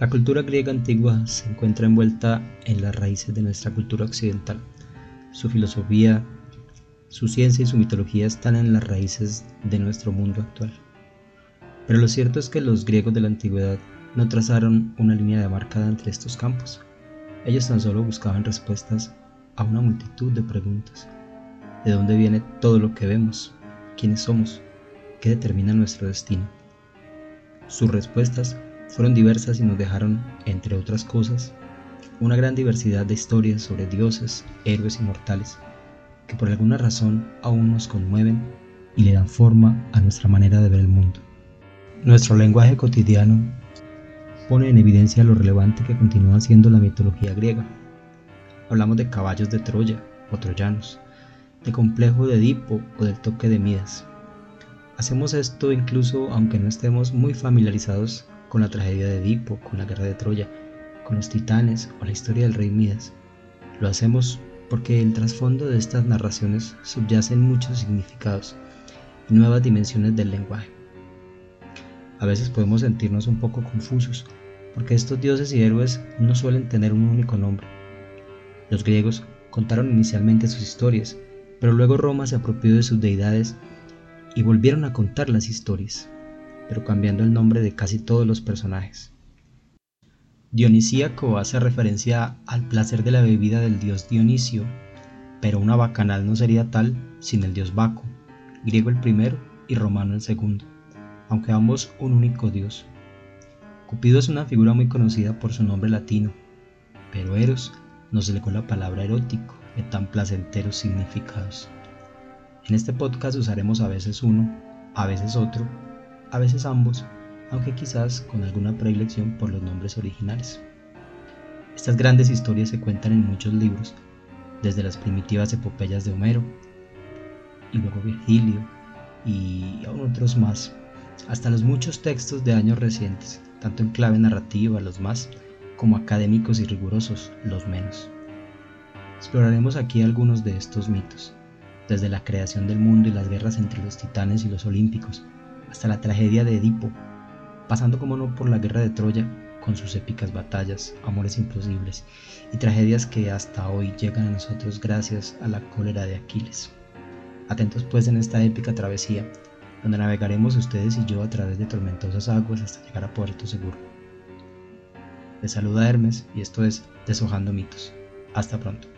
La cultura griega antigua se encuentra envuelta en las raíces de nuestra cultura occidental. Su filosofía, su ciencia y su mitología están en las raíces de nuestro mundo actual. Pero lo cierto es que los griegos de la antigüedad no trazaron una línea demarcada entre estos campos. Ellos tan solo buscaban respuestas a una multitud de preguntas. ¿De dónde viene todo lo que vemos? ¿Quiénes somos? ¿Qué determina nuestro destino? Sus respuestas fueron diversas y nos dejaron, entre otras cosas, una gran diversidad de historias sobre dioses, héroes y mortales, que por alguna razón aún nos conmueven y le dan forma a nuestra manera de ver el mundo. Nuestro lenguaje cotidiano pone en evidencia lo relevante que continúa siendo la mitología griega. Hablamos de caballos de Troya o troyanos, de complejo de Edipo o del toque de Midas. Hacemos esto incluso aunque no estemos muy familiarizados con la tragedia de Edipo, con la guerra de Troya, con los titanes o la historia del rey Midas. Lo hacemos porque el trasfondo de estas narraciones subyacen muchos significados y nuevas dimensiones del lenguaje. A veces podemos sentirnos un poco confusos, porque estos dioses y héroes no suelen tener un único nombre. Los griegos contaron inicialmente sus historias, pero luego Roma se apropió de sus deidades y volvieron a contar las historias pero cambiando el nombre de casi todos los personajes. Dionisíaco hace referencia al placer de la bebida del dios Dionisio, pero una bacanal no sería tal sin el dios Baco, griego el primero y romano el segundo, aunque ambos un único dios. Cupido es una figura muy conocida por su nombre latino, pero Eros nos legó la palabra erótico de tan placenteros significados. En este podcast usaremos a veces uno, a veces otro, a veces ambos, aunque quizás con alguna predilección por los nombres originales. Estas grandes historias se cuentan en muchos libros, desde las primitivas epopeyas de Homero, y luego Virgilio, y aún otros más, hasta los muchos textos de años recientes, tanto en clave narrativa los más, como académicos y rigurosos los menos. Exploraremos aquí algunos de estos mitos, desde la creación del mundo y las guerras entre los titanes y los olímpicos, hasta la tragedia de Edipo, pasando como no por la guerra de Troya, con sus épicas batallas, amores imposibles y tragedias que hasta hoy llegan a nosotros gracias a la cólera de Aquiles. Atentos pues en esta épica travesía, donde navegaremos ustedes y yo a través de tormentosas aguas hasta llegar a puerto seguro. Les saluda Hermes y esto es Deshojando mitos. Hasta pronto.